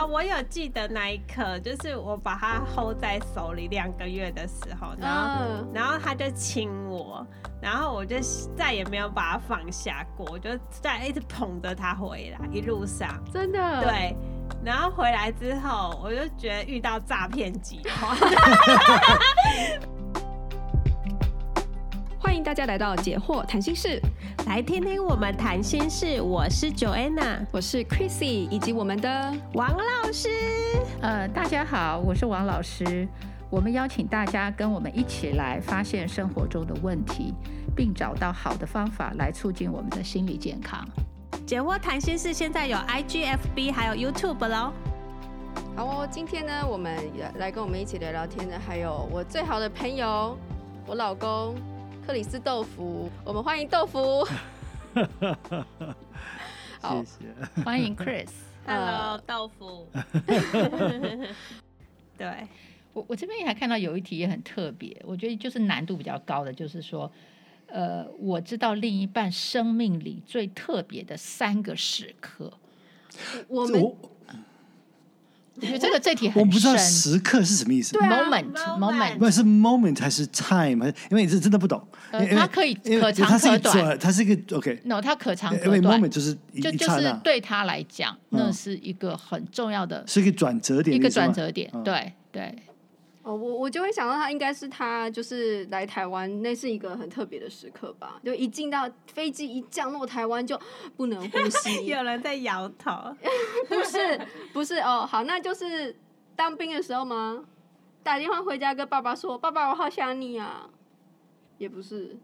啊，我有记得那一刻，就是我把它 hold 在手里两个月的时候，然后、嗯、然后他就亲我，然后我就再也没有把他放下过，我就在一直捧着他回来，一路上。真的？对，然后回来之后，我就觉得遇到诈骗集团。大家来到解惑谈心室，来听听我们谈心事。我是 Joanna，我是 Chrissy，以及我们的王老师。呃，大家好，我是王老师。我们邀请大家跟我们一起来发现生活中的问题，并找到好的方法来促进我们的心理健康。解惑谈心室现在有 IGFB 还有 YouTube 喽。好哦，今天呢，我们来跟我们一起聊聊天的还有我最好的朋友，我老公。克里斯豆腐，我们欢迎豆腐。好谢谢，欢迎 Chris，Hello 豆腐。对我，我这边也还看到有一题也很特别，我觉得就是难度比较高的，就是说，呃，我知道另一半生命里最特别的三个时刻，我们。我觉得这个这题很深，我不知道时刻是什么意思。对啊，moment，moment，不是 moment 还是 time？因为你是真的不懂。呃，它可以可长可短，它是一个 OK。No，它可长可短。因为 moment 就是就就是对他来讲，那是一个很重要的，是一个转折点，一个转折点。对对。哦，我我就会想到他应该是他就是来台湾，那是一个很特别的时刻吧。就一进到飞机一降落台湾就不能呼吸，有人在摇头。不是不是哦，好，那就是当兵的时候吗？打电话回家跟爸爸说：“爸爸，我好想你啊。”也不是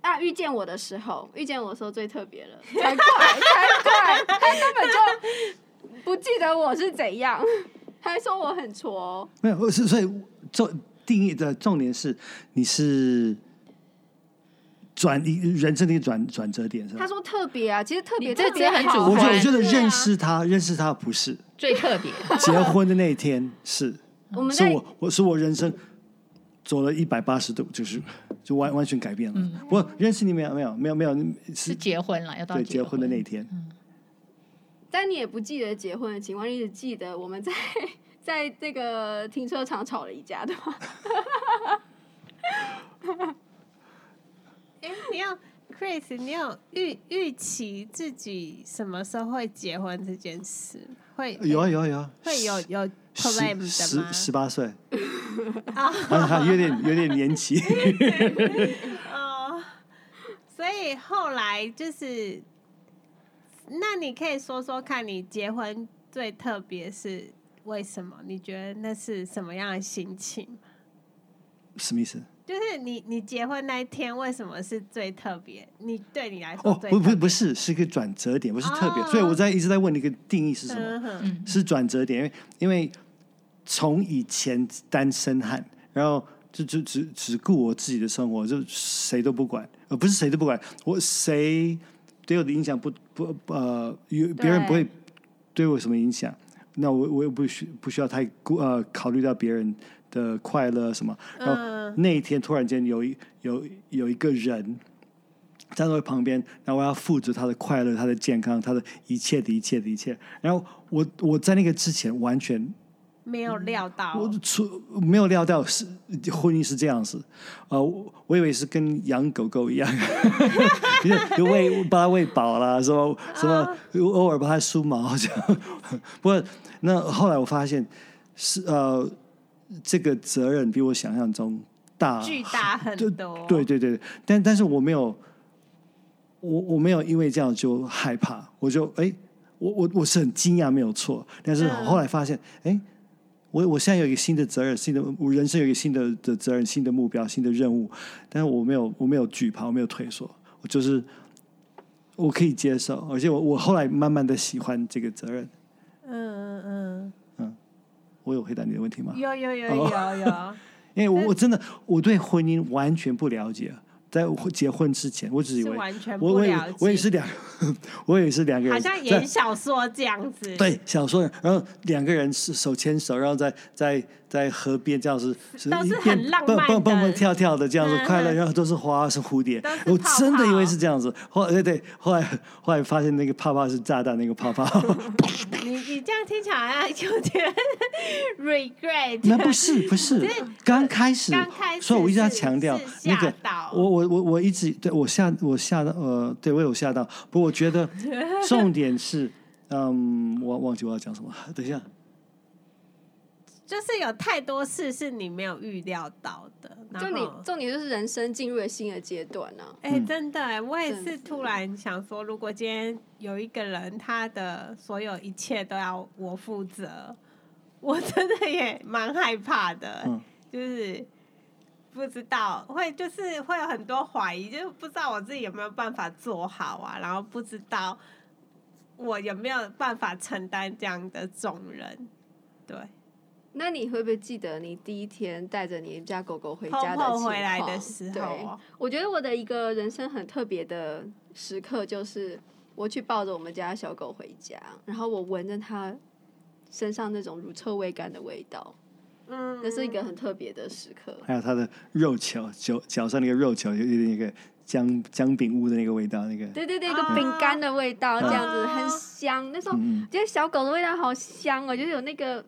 啊，遇见我的时候，遇见我的时候最特别了，才怪才怪，他根本就不记得我是怎样。还说我很挫，没有，是所以重定义的重点是你是转一人生的一个转转折点是吧？他说特别啊，其实特别这这很主观。我觉得我觉得认识他，认识他不是最特别。结婚的那一天是，我们是我我是我人生走了一百八十度，就是就完完全改变了。我认识你没有没有没有没有是结婚了，要到结婚的那一天。但你也不记得结婚的情况，你只记得我们在在这个停车场吵了一架，对吗？哎、欸，你有 Chris，你有预预期自己什么时候会结婚这件事？会有啊有啊有啊，会有有 plan 的吗？十十八岁啊，有点有点年轻。哦，所以后来就是。那你可以说说看，你结婚最特别是为什么？你觉得那是什么样的心情？什么意思？就是你你结婚那一天为什么是最特别？你对你来说哦，不不不是，是一个转折点，不是特别。哦、所以我在一直在问你一个定义是什么？嗯、是转折点，因为因为从以前单身汉，然后就就只只顾我自己的生活，就谁都不管，呃，不是谁都不管，我谁。对我的影响不不呃，有别人不会对我什么影响，那我我也不需不需要太顾呃考虑到别人的快乐什么。然后那一天突然间有一有有一个人站在我旁边，然后我要负责他的快乐、他的健康、他的一切的一切的一切。然后我我在那个之前完全。没有料到，我出没有料到是婚姻是这样子，呃，我，以为是跟养狗狗一样，就就喂把它喂饱了，什么什么偶尔把它梳毛这样。不过那后来我发现是呃，这个责任比我想象中大，巨大很多。对对对，但但是我没有，我我没有因为这样就害怕，我就哎，我我我是很惊讶，没有错。但是后来发现，哎。我我现在有一个新的责任，新的我人生有一个新的的责任，新的目标，新的任务，但是我没有我没有惧怕，我没有退缩，我就是我可以接受，而且我我后来慢慢的喜欢这个责任。嗯嗯嗯嗯，我有回答你的问题吗？有有有有有，因为我我真的我对婚姻完全不了解。在结婚之前，我只以为完全不了解，我也是两，我也是两个人，好像演小说这样子。对，小说，然后两个人是手牵手，然后在在在河边这样子，是都是很浪漫的，蹦蹦蹦跳跳的这样子快乐，然后都是花是蝴蝶，我真的以为是这样子。后对对，后来后来发现那个泡泡是炸弹，那个泡泡。你你这样听起来有点 regret。那不是不是，刚开始，所以我一直在强调那个，我我我我一直对我吓我吓到呃，对我有吓到，不过我觉得重点是，嗯，我忘记我要讲什么，等一下。就是有太多事是你没有预料到的，就你重点就是人生进入了新的阶段呢。哎、欸，真的，我也是突然想说，如果今天有一个人，他的所有一切都要我负责，我真的也蛮害怕的。嗯、就是不知道会，就是会有很多怀疑，就是不知道我自己有没有办法做好啊，然后不知道我有没有办法承担这样的重任，对。那你会不会记得你第一天带着你家狗狗回家的情况？回来的时候，对，我觉得我的一个人生很特别的时刻，就是我去抱着我们家小狗回家，然后我闻着它身上那种乳臭未干的味道，嗯，那是一个很特别的时刻。还有它的肉球，脚脚上那个肉球，有点那个姜姜饼屋的那个味道，那个对对对，一个饼干的味道，这样子很香。那时候觉得小狗的味道好香哦，就是有那个。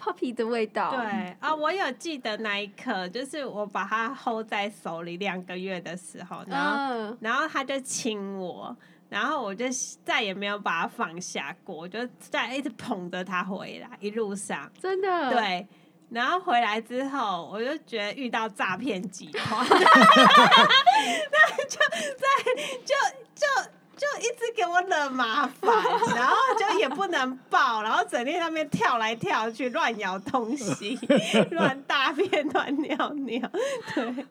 Puppy 的味道。对啊，我有记得那一刻，就是我把它 hold 在手里两个月的时候，然后、uh. 然后它就亲我，然后我就再也没有把它放下过，我就再一直捧着它回来，一路上真的对，然后回来之后，我就觉得遇到诈骗集团，那就在就就。就就一直给我惹麻烦，然后就也不能抱，然后整天在那边跳来跳去，乱咬东西，乱大便，乱尿尿，对，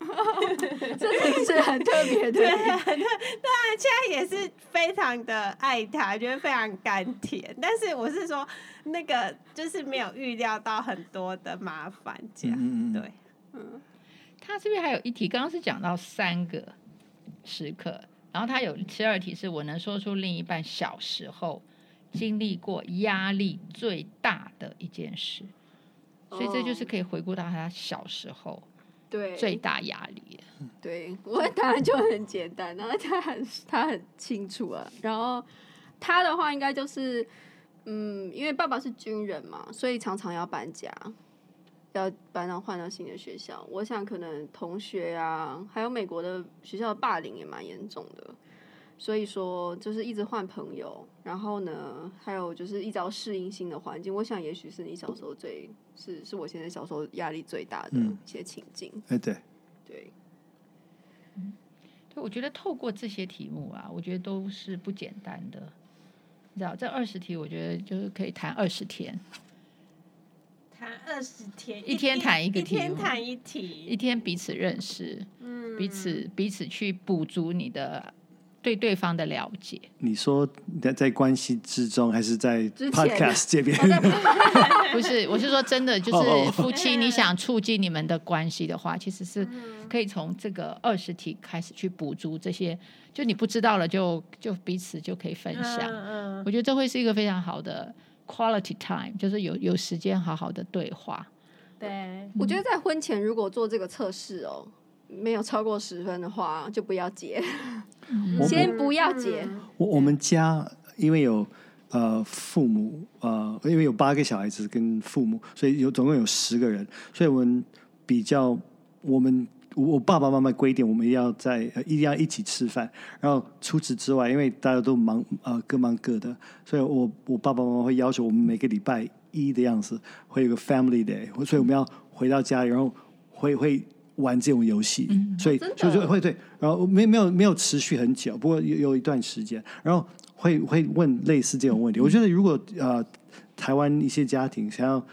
这是很特别的，对，很特，当然现在也是非常的爱他，觉得非常甘甜，但是我是说，那个就是没有预料到很多的麻烦，这样，对，嗯，他这边还有一题，刚刚是讲到三个时刻。然后他有第二题是我能说出另一半小时候经历过压力最大的一件事，所以这就是可以回顾到他小时候对最大压力。对，我的答案就很简单，然后他很他很清楚啊。然后他的话应该就是嗯，因为爸爸是军人嘛，所以常常要搬家。要搬到换到新的学校，我想可能同学啊，还有美国的学校的霸凌也蛮严重的，所以说就是一直换朋友，然后呢，还有就是一直要适应新的环境。我想也许是你小时候最是是我现在小时候压力最大的一些情境。哎、嗯，对，对，嗯，对，我觉得透过这些题目啊，我觉得都是不简单的。你知道，这二十题，我觉得就是可以谈二十天。谈二十天，一天谈一个题，一天谈一题，一天彼此认识，嗯，彼此彼此去补足你的对对方的了解。你说在在关系之中，还是在 podcast 这边？不是，我是说真的，就是夫妻，你想促进你们的关系的话，其实是可以从这个二十题开始去补足这些，就你不知道了就，就就彼此就可以分享。嗯嗯，我觉得这会是一个非常好的。Quality time 就是有有时间好好的对话。对，我觉得在婚前如果做这个测试哦，没有超过十分的话，就不要结，嗯、先不要结。我我们家因为有呃父母呃，因为有八个小孩子跟父母，所以有总共有十个人，所以我们比较我们。我爸爸妈妈规定我们要在呃一定要一起吃饭，然后除此之外，因为大家都忙呃各忙各的，所以我我爸爸妈妈会要求我们每个礼拜一的样子会有个 family day，所以我们要回到家里，然后会会玩这种游戏，嗯、所以就就会对，然后没没有没有持续很久，不过有有一段时间，然后会会问类似这种问题。我觉得如果呃台湾一些家庭想要。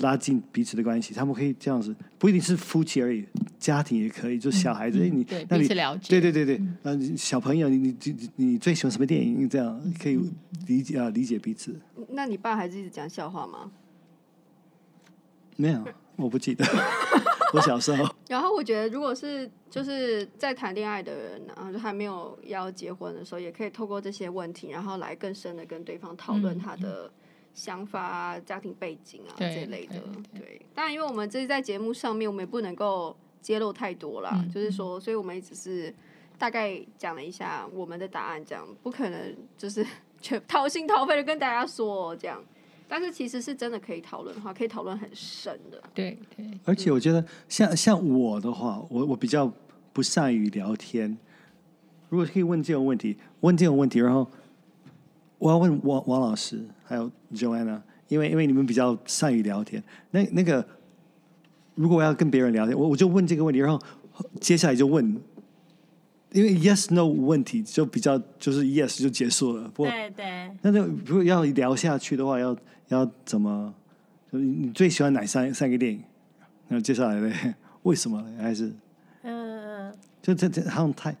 拉近彼此的关系，他们可以这样子，不一定是夫妻而已，家庭也可以，就小孩子，嗯、你对那你彼此了解，对对对对，嗯、呃，小朋友，你你你你最喜欢什么电影？这样可以理解啊，理解彼此。那你爸还是一直讲笑话吗？没有，我不记得，我小时候。然后我觉得，如果是就是在谈恋爱的人，然后就还没有要结婚的时候，也可以透过这些问题，然后来更深的跟对方讨论他的。想法啊、家庭背景啊对这类的。对，当然，因为我们这是在节目上面，我们也不能够揭露太多啦。嗯、就是说，所以我们也只是大概讲了一下我们的答案，这样不可能就是 全掏心掏肺的跟大家说这样。但是其实是真的可以讨论的话，可以讨论很深的。对对。而且我觉得像像我的话，我我比较不善于聊天。如果可以问这种问题，问这种问题，然后我要问王王老师还有 Joanna，因为因为你们比较善于聊天。那那个如果我要跟别人聊天，我我就问这个问题，然后接下来就问，因为 yes no 问题就比较就是 yes 就结束了。不过对对。那就如果要聊下去的话，要要怎么？就你最喜欢哪三三个电影？然后接下来呢？为什么呢？还是嗯嗯，就这这好像太。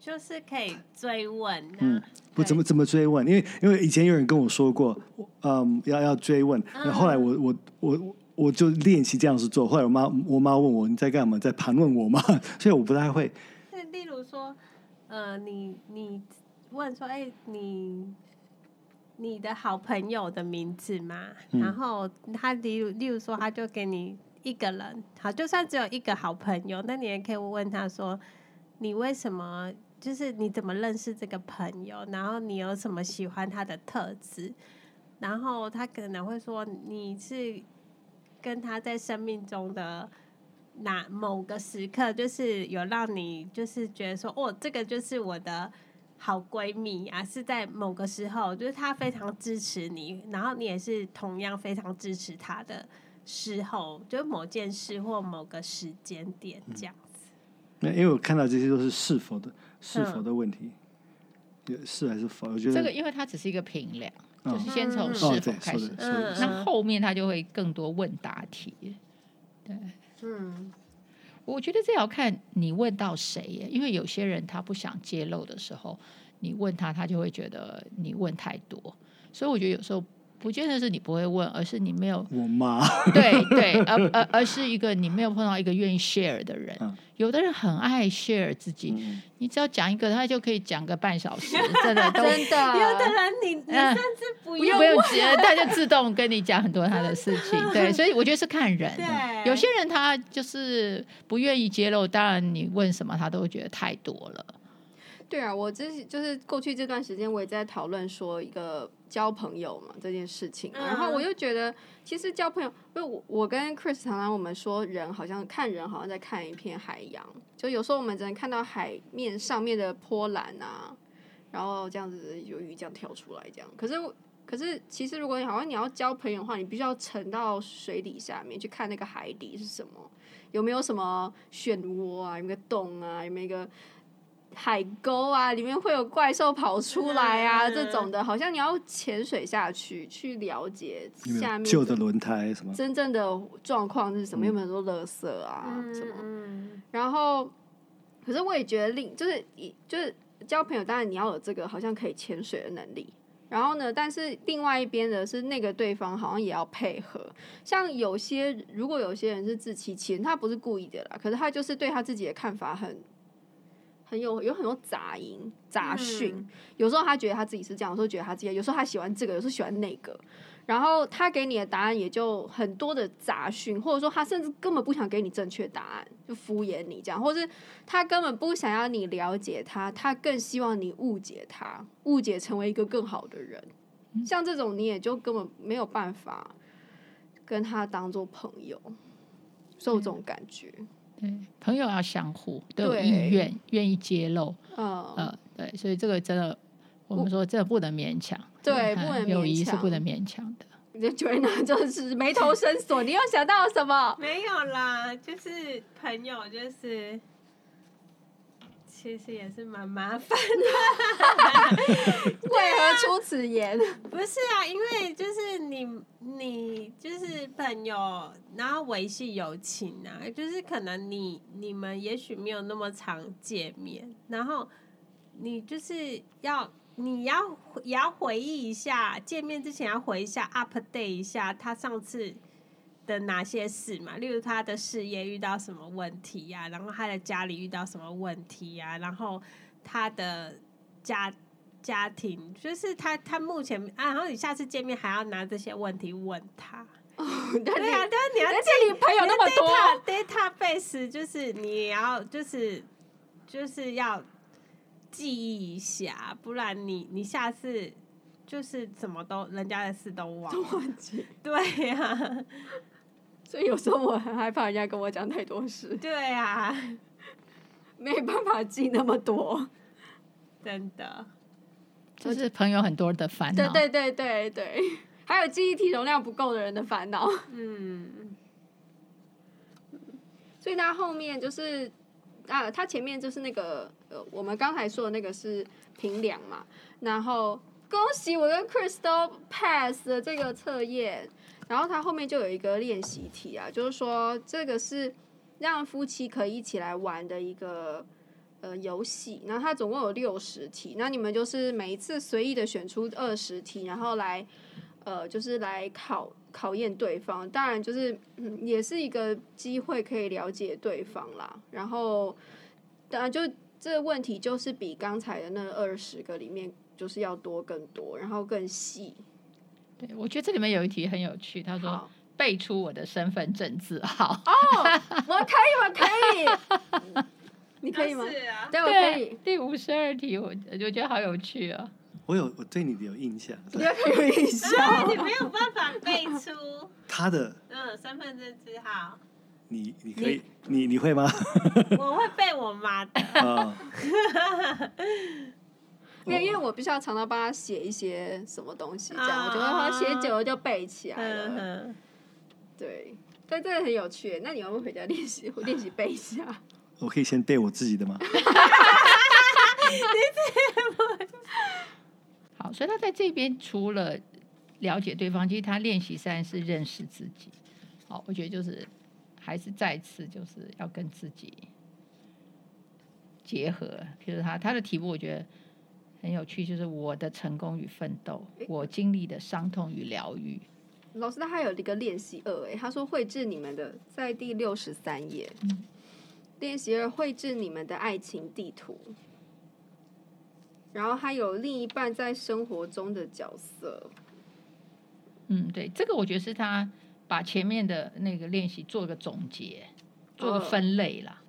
就是可以追问、啊，嗯，不怎么怎么追问，因为因为以前有人跟我说过，嗯，要要追问，然后后来我我我我就练习这样子做，后来我妈我妈问我你在干嘛，在盘问我嘛，所以我不太会。例如说，呃，你你问说，哎，你你的好朋友的名字嘛，嗯、然后他例如例如说，他就给你一个人，好，就算只有一个好朋友，那你也可以问他说，你为什么？就是你怎么认识这个朋友，然后你有什么喜欢他的特质，然后他可能会说你是跟他在生命中的哪某个时刻，就是有让你就是觉得说哦，这个就是我的好闺蜜啊，是在某个时候，就是他非常支持你，然后你也是同样非常支持他的时候，就是某件事或某个时间点这样子。那、嗯、因为我看到这些都是是否的。是否的问题，是还是否？我觉得这个，因为它只是一个评量，就是先从是否开始，那后面它就会更多问答题。对，嗯，我觉得这要看你问到谁耶，因为有些人他不想揭露的时候，你问他，他就会觉得你问太多，所以我觉得有时候。不见得是你不会问，而是你没有。我妈。对对，而而而是一个你没有碰到一个愿意 share 的人。嗯、有的人很爱 share 自己，嗯、你只要讲一个，他就可以讲个半小时，真的真的。有的人你你甚至不用不用接，他就自动跟你讲很多他的事情。对，所以我觉得是看人。对，有些人他就是不愿意揭露，当然你问什么他都会觉得太多了。对啊，我之就是过去这段时间，我也在讨论说一个交朋友嘛这件事情，然后我就觉得，其实交朋友，因为我我跟 Chris 常常我们说，人好像看人好像在看一片海洋，就有时候我们只能看到海面上面的波澜啊，然后这样子有鱼这样跳出来这样，可是可是其实如果你好像你要交朋友的话，你必须要沉到水底下面去看那个海底是什么，有没有什么漩涡啊，有没有个洞啊，有没有一个。海沟啊，里面会有怪兽跑出来啊，嗯、这种的，好像你要潜水下去去了解下面旧的轮胎什么真正的状况是什么，有没有很多垃圾啊、嗯、什么？然后，可是我也觉得另就是一就是交朋友，当然你要有这个好像可以潜水的能力。然后呢，但是另外一边的是那个对方好像也要配合。像有些如果有些人是自欺欺人，他不是故意的啦，可是他就是对他自己的看法很。很有有很多杂音杂讯，嗯、有时候他觉得他自己是这样，有时候觉得他自己，有时候他喜欢这个，有时候喜欢那个，然后他给你的答案也就很多的杂讯，或者说他甚至根本不想给你正确答案，就敷衍你这样，或是他根本不想要你了解他，他更希望你误解他，误解成为一个更好的人，嗯、像这种你也就根本没有办法跟他当做朋友，受这种感觉。对，朋友要相互都有意愿，愿意揭露。嗯，呃，对，所以这个真的，我们说真的不能勉强。对，不能。友谊是不能勉强的。你就觉得就是眉头深锁，你又想到了什么？没有啦，就是朋友，就是。其实也是蛮麻烦 的，为何出此言？不是啊，因为就是你，你就是朋友，然后维系友情啊，就是可能你你们也许没有那么常见面，然后你就是要你要也要回忆一下，见面之前要回忆一下，update 一下他上次。的哪些事嘛？例如他的事业遇到什么问题呀、啊？然后他的家里遇到什么问题呀、啊？然后他的家家庭，就是他他目前啊，然后你下次见面还要拿这些问题问他。哦、对啊，对啊，你要这里朋友那么多，database 就是你要就是就是要记忆一下，不然你你下次就是什么都人家的事都忘都忘记。对呀、啊，所以有时候我很害怕人家跟我讲太多事。对啊，没办法记那么多，真的，就是朋友很多的烦恼。对对对对对。还有记忆体容量不够的人的烦恼。嗯，所以他后面就是啊，他前面就是那个呃，我们刚才说的那个是平量嘛。然后恭喜我跟 Chris 都 pass 了这个测验。然后它后面就有一个练习题啊，就是说这个是让夫妻可以一起来玩的一个呃游戏。然后它总共有六十题，那你们就是每一次随意的选出二十题，然后来。呃，就是来考考验对方，当然就是、也是一个机会可以了解对方啦。然后，当然就这个问题就是比刚才的那二十个里面就是要多更多，然后更细。对，我觉得这里面有一题很有趣，他说背出我的身份证字号。哦，我可以，我可以，你可以吗？是啊，对，我可以。第五十二题，我我觉得好有趣啊。我有，我对你的有印象。你有印象？你没有办法背出他的嗯身份证字号。你你可以，你你会吗？我会背我妈的。啊。因为因为我必须要常常帮他写一些什么东西，这样我觉得他写久了就背起来了。对，但这个很有趣。那你要不要回家练习？我 练习背一下。我可以先背我自己的吗？好，所以他在这边除了了解对方，其实他练习三是认识自己。好，我觉得就是还是再次就是要跟自己结合。譬如他他的题目，我觉得很有趣，就是我的成功与奋斗，我经历的伤痛与疗愈。老师，他还有一个练习二，哎，他说绘制你们的，在第六十三页，嗯、练习二绘制你们的爱情地图。然后还有另一半在生活中的角色。嗯，对，这个我觉得是他把前面的那个练习做个总结，做个分类啦。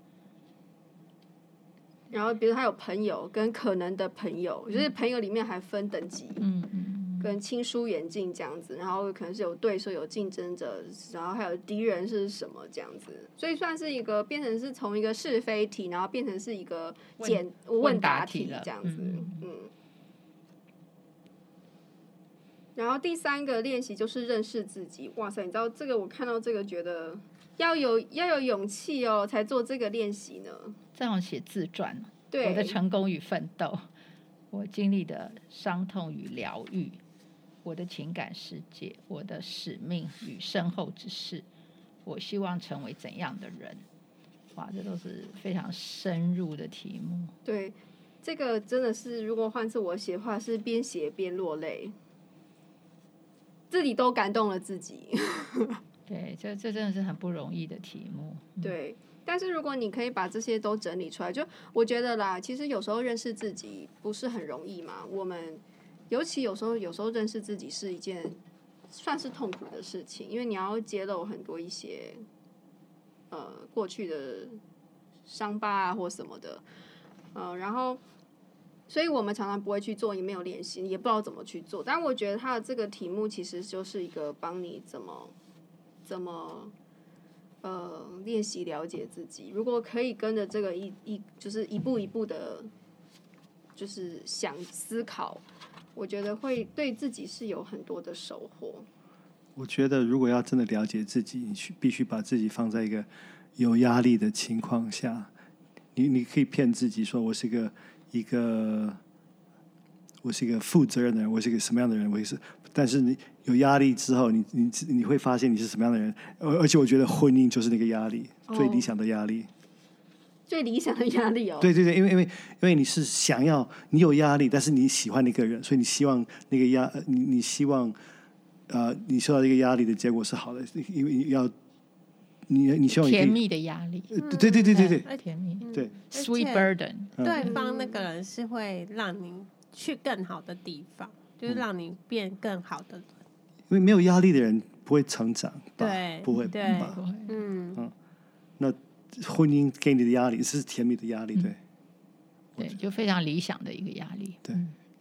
然后，比如他有朋友跟可能的朋友，就是朋友里面还分等级。嗯嗯。跟亲疏远近这样子，然后可能是有对手、有竞争者，然后还有敌人是什么这样子，所以算是一个变成是从一个是非题，然后变成是一个简问答题这样子，嗯，嗯。然后第三个练习就是认识自己，哇塞，你知道这个我看到这个觉得要有要有勇气哦，才做这个练习呢。这样写自传，对，我的成功与奋斗，我经历的伤痛与疗愈。我的情感世界，我的使命与身后之事，我希望成为怎样的人？哇，这都是非常深入的题目。对，这个真的是，如果换是我写的话，是边写边落泪，自己都感动了自己。对，这这真的是很不容易的题目。对，但是如果你可以把这些都整理出来，就我觉得啦，其实有时候认识自己不是很容易嘛，我们。尤其有时候，有时候认识自己是一件算是痛苦的事情，因为你要揭露很多一些呃过去的伤疤啊或什么的，呃，然后，所以我们常常不会去做，也没有练习，也不知道怎么去做。但我觉得他的这个题目其实就是一个帮你怎么怎么呃练习了解自己。如果可以跟着这个一一就是一步一步的，就是想思考。我觉得会对自己是有很多的收获。我觉得，如果要真的了解自己，你去必须把自己放在一个有压力的情况下。你你可以骗自己说，我是一个一个，我是一个负责任的人，我是一个什么样的人？我也是。但是你有压力之后，你你你会发现你是什么样的人。而而且，我觉得婚姻就是那个压力，最理想的压力。哦最理想的压力哦，对对对，因为因为因为你是想要你有压力，但是你喜欢那个人，所以你希望那个压你你希望呃你受到这个压力的结果是好的，因为要你你希望甜蜜的压力，对对对对对，甜蜜对 sweet burden，对方那个人是会让你去更好的地方，就是让你变更好的人。因为没有压力的人不会成长，对，不会，对，嗯嗯。那婚姻给你的压力是甜蜜的压力，对，对，就非常理想的一个压力，对，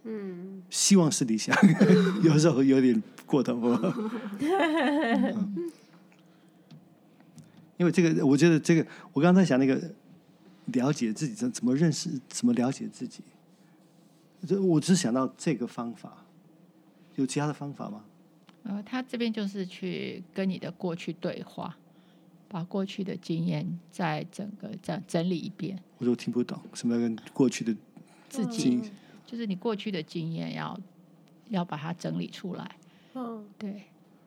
嗯，希望是理想，有时候有点过头。因为这个，我觉得这个，我刚才在想那个了解自己怎怎么认识，怎么了解自己，就我只想到这个方法，有其他的方法吗？呃，他这边就是去跟你的过去对话，把过去的经验再整个这样整理一遍。我都听不懂什么跟过去的自己，就是你过去的经验要要把它整理出来。嗯，对。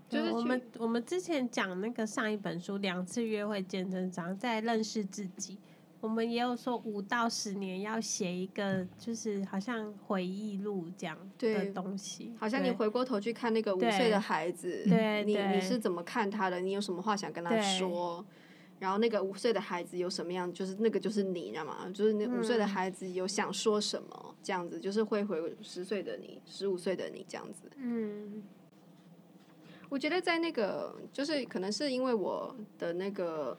就是我们我们之前讲那个上一本书《两次约会见证章》，在认识自己，我们也有说五到十年要写一个，就是好像回忆录这样的东西。好像你回过头去看那个五岁的孩子，对，你你是怎么看他的？你有什么话想跟他说？然后那个五岁的孩子有什么样？就是那个就是你，知道吗？就是那五岁的孩子有想说什么？这样子就是会回十岁的你，十五岁的你这样子。嗯。我觉得在那个，就是可能是因为我的那个，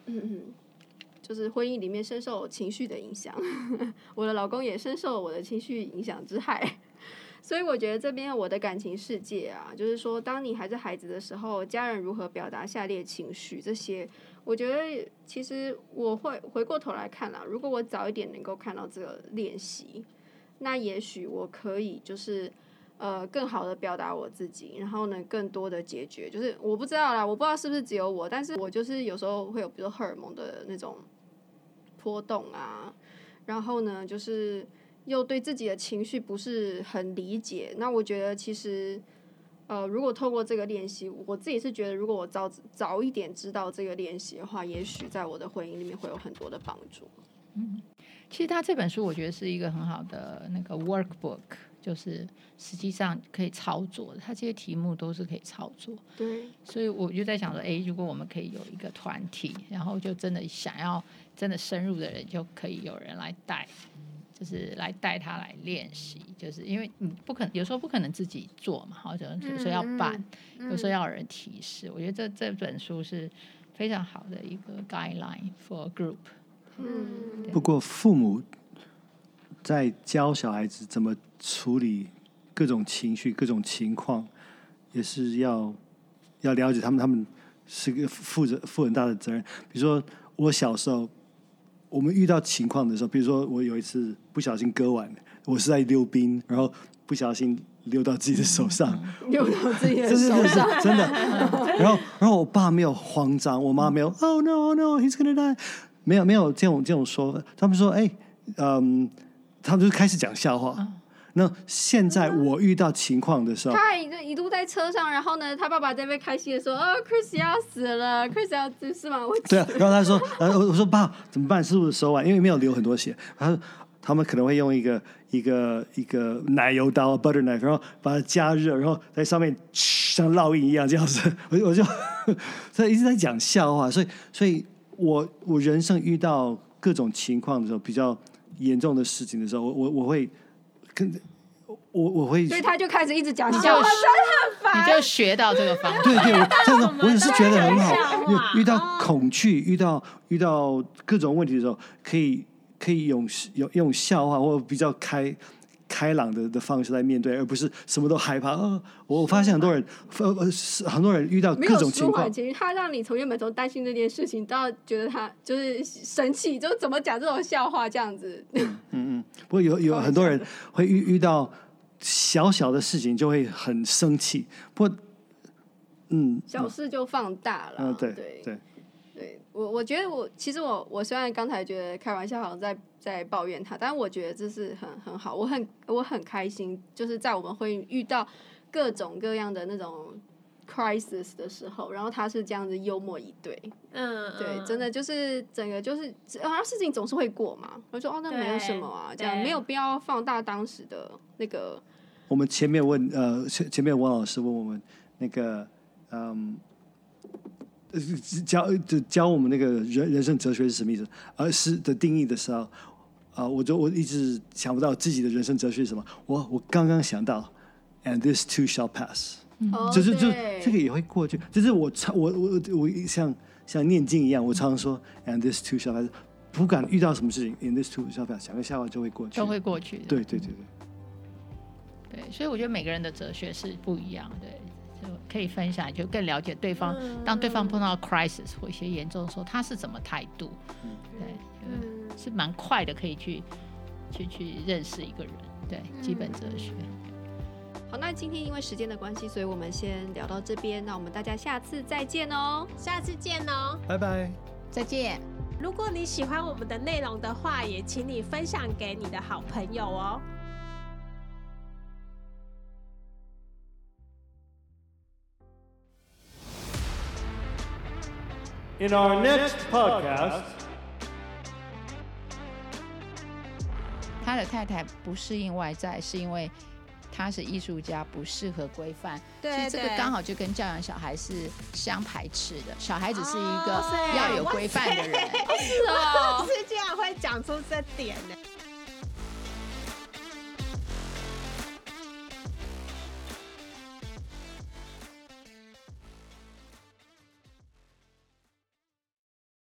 就是婚姻里面深受情绪的影响，我的老公也深受我的情绪影响之害，所以我觉得这边我的感情世界啊，就是说，当你还是孩子的时候，家人如何表达下列情绪，这些，我觉得其实我会回过头来看啦，如果我早一点能够看到这个练习，那也许我可以就是。呃，更好的表达我自己，然后呢，更多的解决，就是我不知道啦，我不知道是不是只有我，但是我就是有时候会有，比如说荷尔蒙的那种波动啊，然后呢，就是又对自己的情绪不是很理解。那我觉得其实，呃，如果透过这个练习，我自己是觉得，如果我早早一点知道这个练习的话，也许在我的婚姻里面会有很多的帮助。嗯，其实他这本书我觉得是一个很好的那个 workbook。就是实际上可以操作的，他这些题目都是可以操作。对，所以我就在想说，哎，如果我们可以有一个团体，然后就真的想要真的深入的人，就可以有人来带，就是来带他来练习。就是因为你不可能有时候不可能自己做嘛，好，就有时候要办，有时候要有人提示。我觉得这这本书是非常好的一个 guideline for a group。嗯，不过父母。在教小孩子怎么处理各种情绪、各种情况，也是要要了解他们。他们是个负责负很大的责任。比如说，我小时候，我们遇到情况的时候，比如说我有一次不小心割腕，我是在溜冰，然后不小心溜到自己的手上，溜到自己的手上，是真的。然后，然后我爸没有慌张，我妈没有，Oh no no，he's gonna die，没有没有这种这种说法。他们说，哎，嗯。他们就开始讲笑话。嗯、那现在我遇到情况的时候，他还一路在车上，然后呢，他爸爸在那边开心的说：“哦，Chris 要死了，Chris 要死是吗？”我对啊，然后他说：“ 呃，我我说爸怎么办？是不是手腕？因为没有流很多血。”他说：“他们可能会用一个一个一个奶油刀 （butter knife），然后把它加热，然后在上面像烙印一样这样子。我”我我就 所以一直在讲笑话，所以所以我我人生遇到各种情况的时候比较。严重的事情的时候，我我我会跟我我会，所以他就开始一直讲笑话，真的很烦。你就学到这个方法，对对，我真的我也是觉得很好。遇到恐惧，遇到遇到各种问题的时候，可以可以用用用笑话或比较开。开朗的的方式来面对，而不是什么都害怕。呃，我发现很多人，呃呃，很多人遇到各种情况，其实他让你从原本从担心这件事情，到觉得他就是生气，就怎么讲这种笑话这样子。嗯嗯，不过有有很多人会遇遇到小小的事情就会很生气，不过嗯，小事就放大了。嗯，对对对。对我，我觉得我其实我我虽然刚才觉得开玩笑，好像在在抱怨他，但是我觉得这是很很好，我很我很开心，就是在我们会遇到各种各样的那种 crisis 的时候，然后他是这样子幽默以对，嗯，对，真的就是整个就是，啊，事情总是会过嘛，我说哦，那没有什么啊，这样没有必要放大当时的那个。我们前面问呃前前面王老师问我们那个嗯。教就教我们那个人人生哲学是什么意思？而是的定义的时候，呃，我就我一直想不到自己的人生哲学是什么。我我刚刚想到，and this too shall pass，嗯，就是就这个也会过去。就是我常我我我像像念经一样，我常常说，and this too shall pass，不管遇到什么事情，and this too shall pass，想个笑话就会过去，都会过去。对对对对。对，所以我觉得每个人的哲学是不一样，对，就可以分享，就更了解对方。当对方碰到 crisis 或一些严重的时候，他是怎么态度？对，是蛮快的，可以去去去认识一个人。对，基本哲学。好，那今天因为时间的关系，所以我们先聊到这边。那我们大家下次再见哦，下次见哦，拜拜，再见。如果你喜欢我们的内容的话，也请你分享给你的好朋友哦。In our next podcast，他的太太不适应外在，是因为他是艺术家，不适合规范。对，其实这个刚好就跟教养小孩是相排斥的。小孩子是一个要有规范的人。是哦，是这样会讲出这点呢。